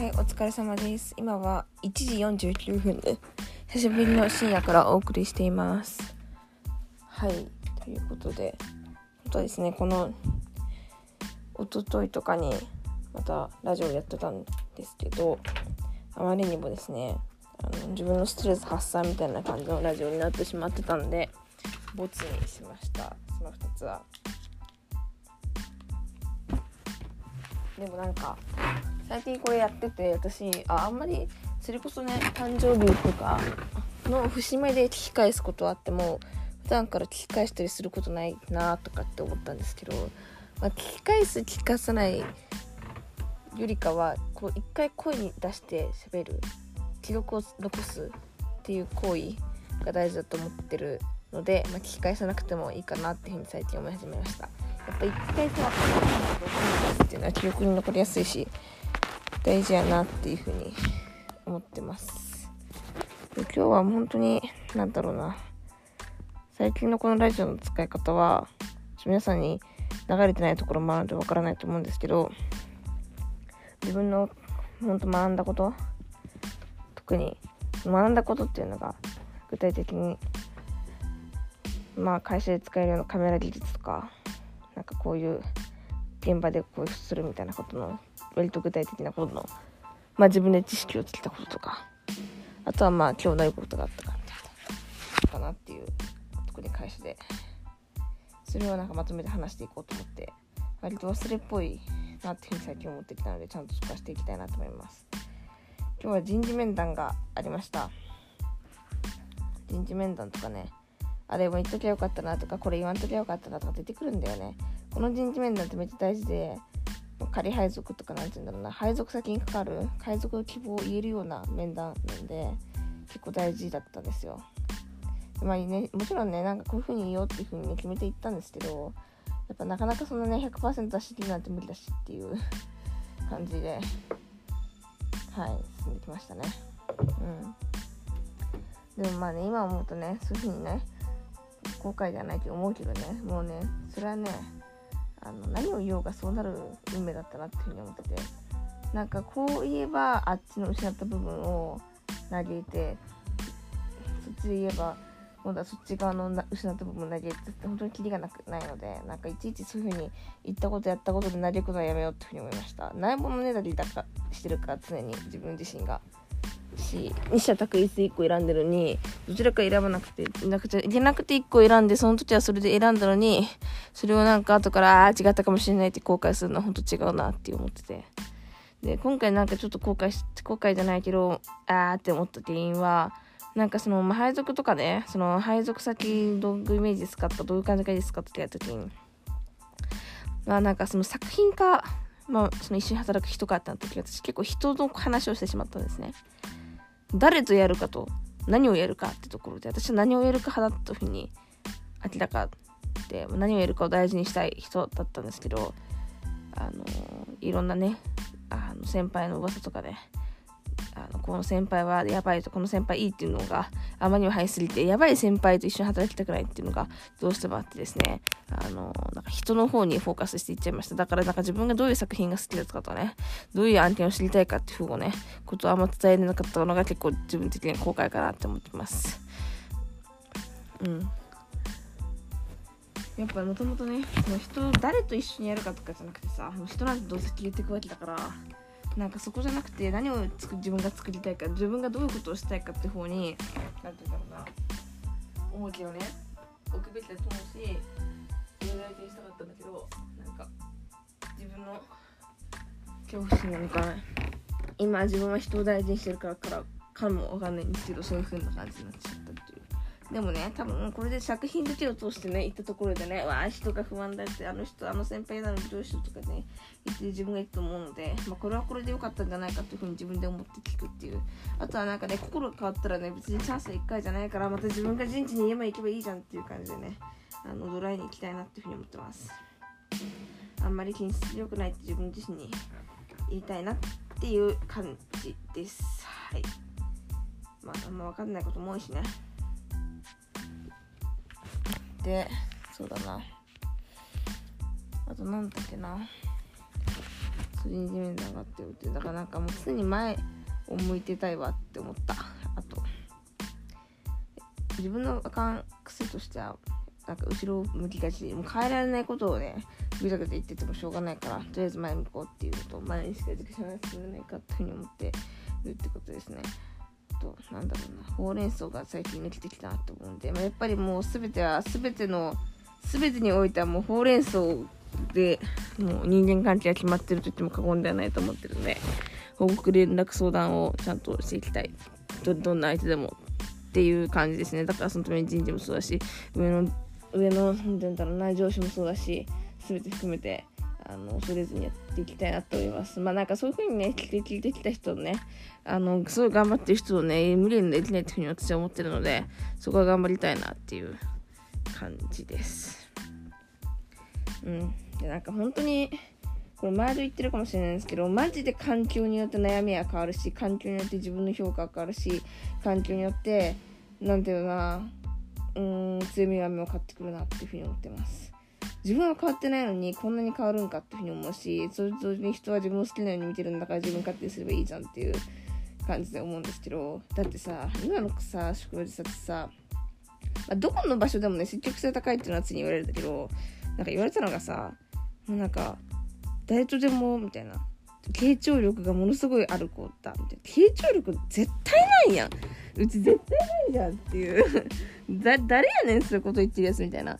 はい、お疲れ様です。今は1時49分で、久しぶりの深夜からお送りしています。はい、ということで、本当はですね、この、一昨日とかに、またラジオやってたんですけど、あまりにもですね、あの自分のストレス発散みたいな感じのラジオになってしまってたんで、ボツにしました。その2つは。でもなんか、最近これやってて私ああんまりそれこそね誕生日とかの節目で聞き返すことはあっても普段から聞き返したりすることないなとかって思ったんですけど、まあ、聞き返す聞き返さないよりかはこう一回声に出して喋る記録を残すっていう行為が大事だと思ってるので、まあ、聞き返さなくてもいいかなっていうふうに最近思い始めました。やっぱ一回さっていうのは記憶に残りやすいし大事やなっていうふうに思ってます。で今日は本当に何だろうな。最近のこのラジオの使い方は皆さんに流れてないところもあるのでわからないと思うんですけど自分の本当学んだこと特に学んだことっていうのが具体的にまあ会社で使えるようなカメラ技術とかなんかこういう現場でこうするみたいなことの割と具体的なことの、まあ、自分で知識をつけたこととかあとはまあ今日どういうことがあったかみたいなかなっていう特に会社でそれをなんかまとめて話していこうと思って割と忘れっぽいなっていうふうに最近思ってきたのでちゃんとそこはしていきたいなと思います。今日は人事面談がありました。人事面談とかねあれも言っときゃよかったなとかこれ言わんときゃよかったなとか出てくるんだよね。この人事面談ってめっちゃ大事で仮配属とかなんて言うんだろうな。配属先にかかる配属の希望を言えるような面談なんで結構大事だったんですよ。まあね。もちろんねなんかこういう風に言おうっていう風に、ね、決めていったんですけどやっぱなかなかそのね100%出し切るなんて無理だしっていう 感じではい進んできましたね。うん。でもまあね今思うとねそういう風にね後悔じゃないと思うけどね。もうねそれはねあの何を言おうがそうなる運命だったなっていうふうに思ってて。なんかこう言えばあっちの失った部分を嘆いてそっちで言えば今度はそっち側の失った部分を嘆いてって本当にキリがなくないのでなんかいちいちそういうふうに言ったことやったことで嘆くのはやめようっていうふうに思いました。ないものねだりだかしてるから常に自分自身が。し二者択一1個選んでるのにどちらか選ばなくてなくちゃいけなくて1個選んでその時はそれで選んだのにそれをなんか後からあ違ったかもしれないって後悔するのは本当違うなって思ってて。で今回なんかちょっと後悔し後悔じゃないけどああって思った原因はなんかその、まあ、配属とかねその配属先どういうイメージですかとかどういう感じがいいですかってやった時にまあなんかその作品化まあその一緒に働く人かってなった時私結構人の話をしてしまったんですね。誰とやるかと何をやるかってところで私は何をやるか派だというふうに明らかで何をやるかを大事にしたい人だったんですけどあのいろんなねあの先輩の噂とかでねこの先輩はやばいとこの先輩いいっていうのがあまりにも早すぎてやばい先輩と一緒に働きたくないっていうのがどうしてもあってですね。あのなんか人の方にフォーカスしていっちゃいました。だからなんか自分がどういう作品が好きだとかとね。どういう案件を知りたいかっていうふうをねことをあんま伝えれなかったのが結構自分的に後悔かなって思ってます。うん。やっぱもともとねその人誰と一緒にやるかとかじゃなくてさもう人なんてどうせ消えていくわけだからなんかそこじゃなくて何をつ自分が作りたいか自分がどういうことをしたいかって方に何て言うんだろうな重きをね置くべきだと思うしそれを相手にしたかったんだけどなんか自分の恐怖心なのか今自分は人を大事にしてるからからかもわかんないんですけどそういう風な感じになっちゃった。でもね多分これで作品だけを通してね行ったところでねわあ人が不安だってあの人あの先輩なのにどうしようとかね言って自分がいると思うので、まあ、これはこれで良かったんじゃないかというふうに自分で思って聞くっていう。あとはなんかね心が変わったらね別にチャンスは1回じゃないからまた自分が人事に言えば行けばいいじゃんっていう感じでねあのドライに行きたいなっていうふうに思ってます。あんまり品質良くないって自分自身に言いたいなっていう感じです。はい。まああんま分かんないことも多いしね。でそうだな。あとなんだっけな。それに地面で上がってるって。だからなんかもう常に前を向いてたいわって思った。あと。自分のあかん癖としてはなんか後ろを向きがち。もう変えられないことをねぐちゃぐちゃ言っててもしょうがないからとりあえず前向こうっていうのと前にしか education が進めないかっていうふうに思ってるってことですね。となんだろうなほうれん草が最近抜けてきたなと思うんで、まあ、やっぱりもう全ては全ての全てにおいてはもうほうれん草でもう人間関係が決まってると言っても過言ではないと思ってるので報告連絡相談をちゃんとしていきたい。どどんな相手でもっていう感じですね。だからそのために人事もそうだし上の上のなんて言うんだろうな上司もそうだし全て含めてあの恐れずにやっていきたいなと思います。まあなんかそういう風にね聞いて聞いてきた人ねあのすごい頑張ってる人をね無理にできないっていう風に私は思ってるのでそこは頑張りたいなっていう感じです。うん。でなんか本当にこれ前と言ってるかもしれないんですけどマジで環境によって悩みは変わるし環境によって自分の評価が変わるし環境によってなんていうのかなうん強み弱みを買ってくるなっていうふうに思ってます。自分は変わってないのにこんなに変わるんかっていうふうに思うしそれと人は自分を好きなように見てるんだから自分勝手にすればいいじゃんっていう感じで思うんですけどだってさ今のさ職場でささ、まあ、どこの場所でもね積極性高いっていうのは常に言われるんだけどなんか言われたのがさもうなんか誰とでもみたいな傾聴力がものすごいある子だみたいな。傾聴力絶対ないやん。うち絶対ないじゃんっていう。だ誰やねんそういうこと言ってるやつみたいな。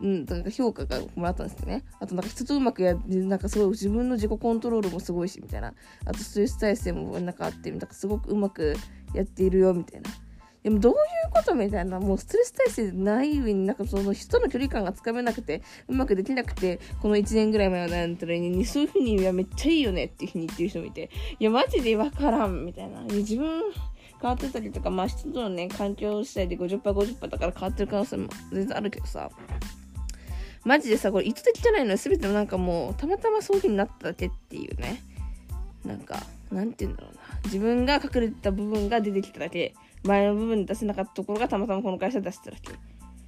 うんなんか評価がもらったんですよね。あとなんか人とうまくやなんかすごい自分の自己コントロールもすごいしみたいな。あとストレス耐性もなんかあってなんかすごくうまくやっているよみたいな。でもどういうことみたいな、もうストレス耐性ない上になんかその人の距離感がつかめなくて、うまくできなくて、この1年ぐらい前は悩んだらに、そういうふうに、いや、めっちゃいいよねっていうふうに言ってる人もいて、いや、マジでわからん、みたいな。自分変わってたりとか、まあ人とのね、環境次第で50%、50%だから変わってる可能性も全然あるけどさ、マジでさ、これ意図的じゃないのよ。全てのなんかもう、たまたまそういう風になっただけっていうね。なんか、なんて言うんだろうな。自分が隠れてた部分が出てきただけ。前の部分出せなかったところがたまたまこの会社出しただけ。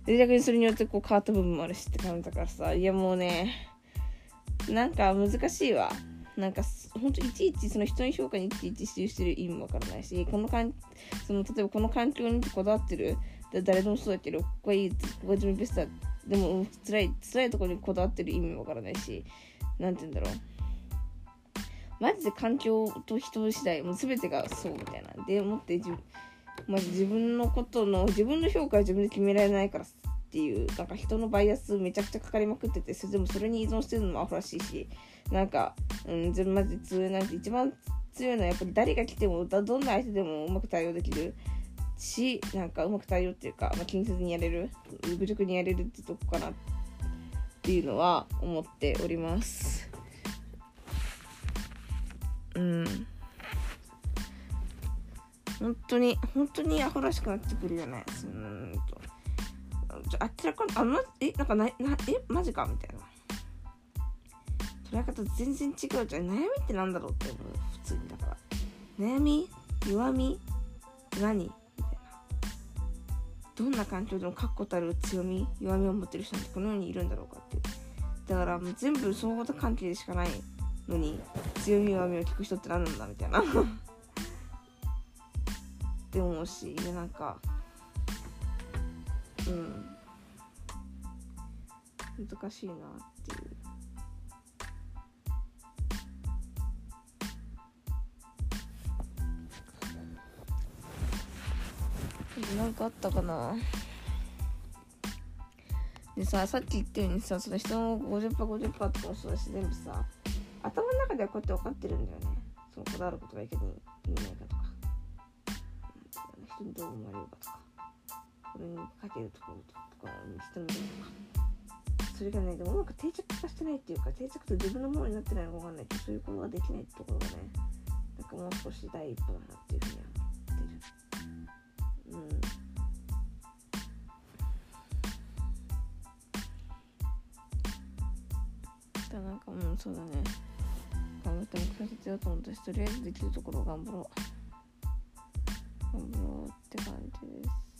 で、逆にそれによってこう変わった部分もあるしって感じだからさ、いやもうね、なんか難しいわ。なんか、ほんといちいちその人の評価にいちいち支持してる意味もわからないし、このかん、その、例えばこの環境にこだわってる、誰でもそうだけど、ここがいい、ここが自分ベストだ。でも、辛い、辛いところにこだわってる意味もわからないし、なんて言うんだろう。マジで環境と人次第、もう全てがそうみたいな。で、思って自分、まず自分のことの自分の評価は自分で決められないからっていうなんか人のバイアスめちゃくちゃかかりまくっててそれでもそれに依存してるのもアホらしいしなんか、うん、全マジで強いなんて一番強いのはやっぱり誰が来てもどんな相手でもうまく対応できるしなんかうまく対応っていうか、まあ、気にせずにやれる愚直にやれるってとこかなっていうのは思っております。うん。本当に本当にアホらしくなってくるよね。うんと。明らかにあまえなんかななえマジか？みたいな。捉え方全然違うじゃん。悩みってなんだろうって思う。普通に。だから。悩み？弱み？何？どんな環境でも確固たる強み弱みを持ってる人ってこの世にいるんだろうかって。だからもう全部相互関係でしかないのに強み弱みを聞く人って何なんだみたいな。って思うしでなんかうん。難しいな。ってなんかあったかな。でささっき言ったようにさその人の 50%50% 50%とかもそうだし全部さ頭の中ではこうやって分かってるんだよね。そのこだわることがいけない意味ないかとか。人にどう思われるかとか。これにかけるところとか人のどうとか。それがねでもうまく定着化してないっていうか定着と自分のものになってないのか分かんないけどそういうことができないってところがねなんかもう少し第一歩だなっていうふうにはかうんそうだね。頑張って目標立てようと思ったしとりあえずできるところを頑張ろう。頑張ろうって感じです。